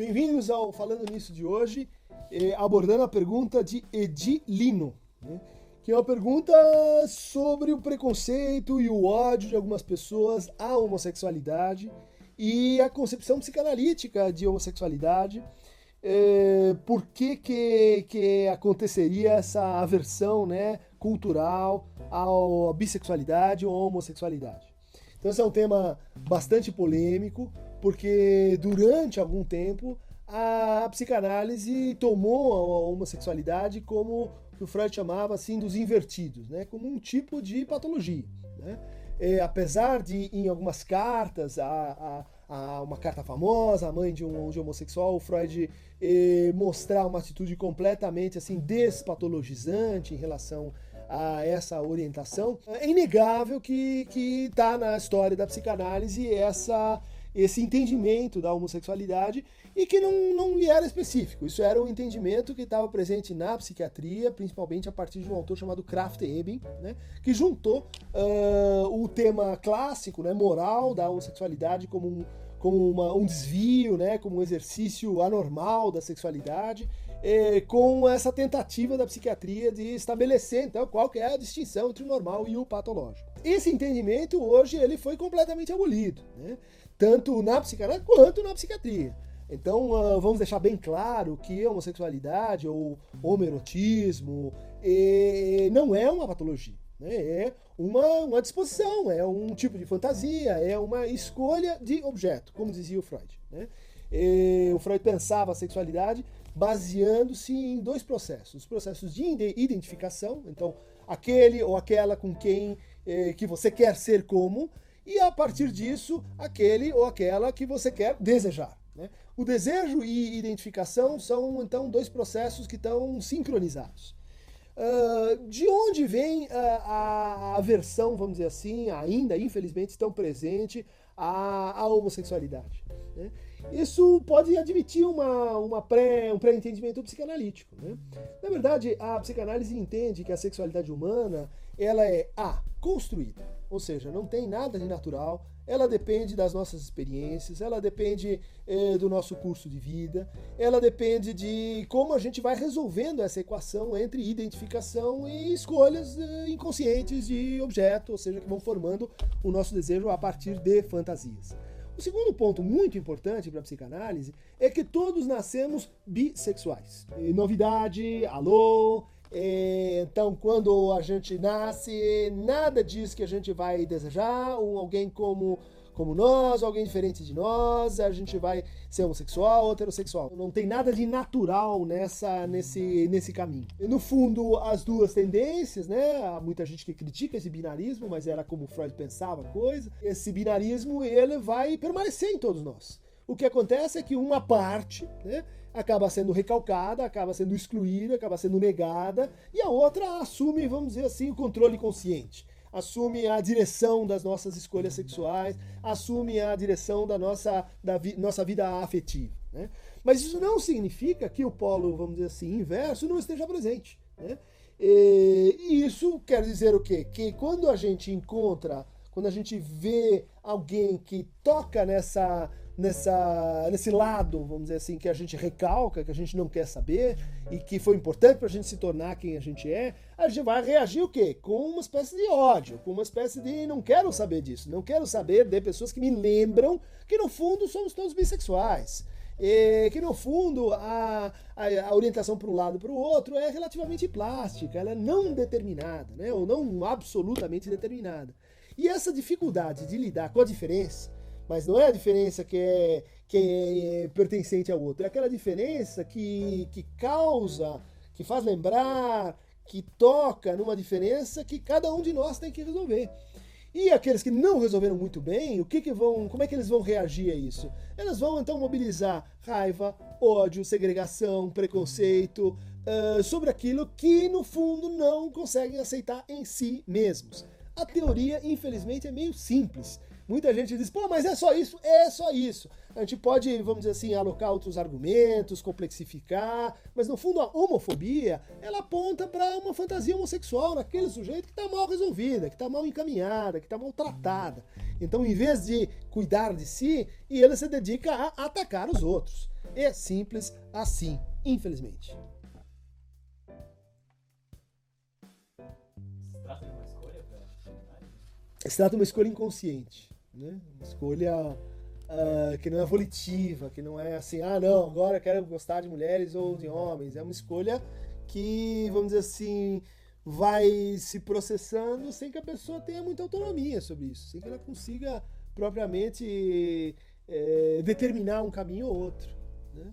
Bem-vindos ao Falando Nisso de hoje, eh, abordando a pergunta de Edilino, né, que é uma pergunta sobre o preconceito e o ódio de algumas pessoas à homossexualidade e a concepção psicanalítica de homossexualidade. Eh, por que, que, que aconteceria essa aversão né, cultural à bissexualidade ou homossexualidade? Então, esse é um tema bastante polêmico, porque durante algum tempo a psicanálise tomou a homossexualidade como o Freud chamava assim dos invertidos, né? como um tipo de patologia. Né? É, apesar de, em algumas cartas, a, a, a, uma carta famosa, a mãe de um, de homossexual, o Freud é, mostrar uma atitude completamente assim despatologizante em relação a essa orientação, é inegável que está na história da psicanálise essa, esse entendimento da homossexualidade e que não, não lhe era específico. Isso era um entendimento que estava presente na psiquiatria, principalmente a partir de um autor chamado Kraft-Ebing, né, que juntou uh, o tema clássico, né, moral da homossexualidade como um, como uma, um desvio, né, como um exercício anormal da sexualidade, é, com essa tentativa da psiquiatria de estabelecer então qual é a distinção entre o normal e o patológico. Esse entendimento hoje ele foi completamente abolido, né? Tanto na psicanálise quanto na psiquiatria. Então uh, vamos deixar bem claro que homossexualidade ou homerotismo é, não é uma patologia. Né? É uma, uma disposição, é um tipo de fantasia, é uma escolha de objeto, como dizia o Freud. Né? E, o Freud pensava a sexualidade baseando-se em dois processos: os processos de identificação, então aquele ou aquela com quem eh, que você quer ser como, e a partir disso aquele ou aquela que você quer desejar. Né? O desejo e identificação são então dois processos que estão sincronizados. Uh, de onde vem uh, a aversão, vamos dizer assim, ainda infelizmente tão presente à, à homossexualidade? Né? Isso pode admitir uma, uma pré, um pré-entendimento psicanalítico. Né? Na verdade, a psicanálise entende que a sexualidade humana ela é A, construída, ou seja, não tem nada de natural, ela depende das nossas experiências, ela depende eh, do nosso curso de vida, ela depende de como a gente vai resolvendo essa equação entre identificação e escolhas eh, inconscientes de objeto, ou seja, que vão formando o nosso desejo a partir de fantasias. O segundo ponto muito importante para a psicanálise é que todos nascemos bissexuais. E novidade, alô, então, quando a gente nasce, nada diz que a gente vai desejar um, alguém como como nós, alguém diferente de nós, a gente vai ser homossexual ou heterossexual. Não tem nada de natural nessa, nesse, nesse caminho. E, no fundo, as duas tendências, né? Há muita gente que critica esse binarismo, mas era como Freud pensava a coisa. Esse binarismo, ele vai permanecer em todos nós. O que acontece é que uma parte, né? acaba sendo recalcada, acaba sendo excluída, acaba ssendo negada, e a outra assume, vamos dizer assim, o controle consciente assume a direção das nossas escolhas sexuais, assume a direção da nossa, da vi, nossa vida afetiva. Né? Mas isso não significa que o polo, vamos dizer assim, inverso não esteja presente. Né? E isso quer dizer o quê? Que quando a gente encontra, quando a gente vê alguém que toca nessa nessa, nesse lado, vamos dizer assim, que a gente recalca, que a gente não quer saber e que foi importante para a gente se tornar quem a gente é, a gente vai reagir o quê? Com uma espécie de ódio, com uma espécie de não quero saber disso, não quero saber de pessoas que me lembram que no fundo somos todos bissexuais. E que no fundo a, a, a orientação para um lado e para o outro é relativamente plástica, ela é não determinada, né? ou não absolutamente determinada. E essa dificuldade de lidar com a diferença, mas não é a diferença que é, que é pertencente ao outro, é aquela diferença que, que causa, que faz lembrar, que toca numa diferença que cada um de nós tem que resolver. E aqueles que não resolveram muito bem, o que, que vão, como é que eles vão reagir a isso? Elas vão então mobilizar raiva, ódio, segregação, preconceito uh, sobre aquilo que no fundo não conseguem aceitar em si mesmos. A teoria, infelizmente, é meio simples Muita gente diz, pô, mas é só isso? É só isso. A gente pode, vamos dizer assim, alocar outros argumentos, complexificar, mas no fundo a homofobia, ela aponta para uma fantasia homossexual naquele sujeito que está mal resolvida, que está mal encaminhada, que está mal tratada. Então, em vez de cuidar de si, ele se dedica a atacar os outros. É simples assim, infelizmente. Se trata de uma escolha inconsciente né? Uma escolha uh, que não é volitiva, que não é assim, ah, não, agora eu quero gostar de mulheres ou de homens. É uma escolha que, vamos dizer assim, vai se processando sem que a pessoa tenha muita autonomia sobre isso, sem que ela consiga propriamente é, determinar um caminho ou outro. Né?